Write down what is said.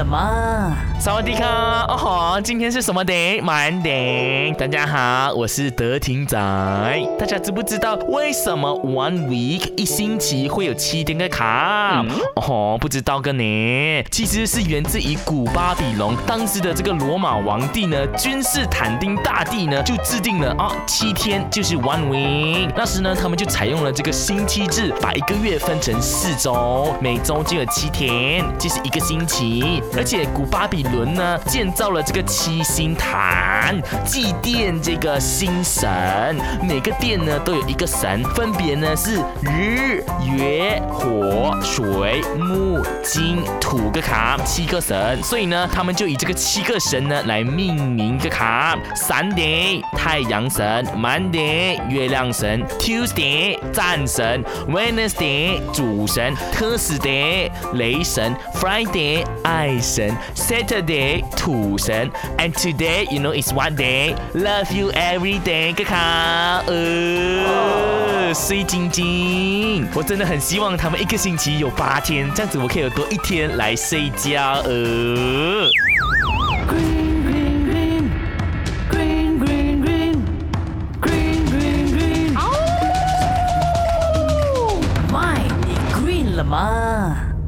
了吗？萨瓦迪卡，哦吼，今天是什么 day？Monday。大家好，我是德廷仔。大家知不知道为什么 one week 一星期会有七天的卡？哦吼，不知道个呢？其实是源自于古巴比伦，当时的这个罗马皇帝呢，君士坦丁大帝呢，就制定了啊，七天就是 one week。那时呢，他们就采用了这个星期制，把一个月分成四周，每周就有七天，就是一个星期。而且古巴比伦呢，建造了这个七星坛，祭奠这个星神。每个殿呢都有一个神，分别呢是日、月、火、水、木、金、土个卡，七个神。所以呢，他们就以这个七个神呢来命名个卡：Sunday 太阳神，Monday 月亮神，Tuesday 战神，Wednesday 主神，Thursday 雷神，Friday 爱 Jason, Saturday, Tuesday, and today, you know, it's one day. Love you every day, 哥哥。呃，碎晶晶，我真的很希望他们一个星期有八天，这样子我可以有多一天来睡觉。呃。green uh,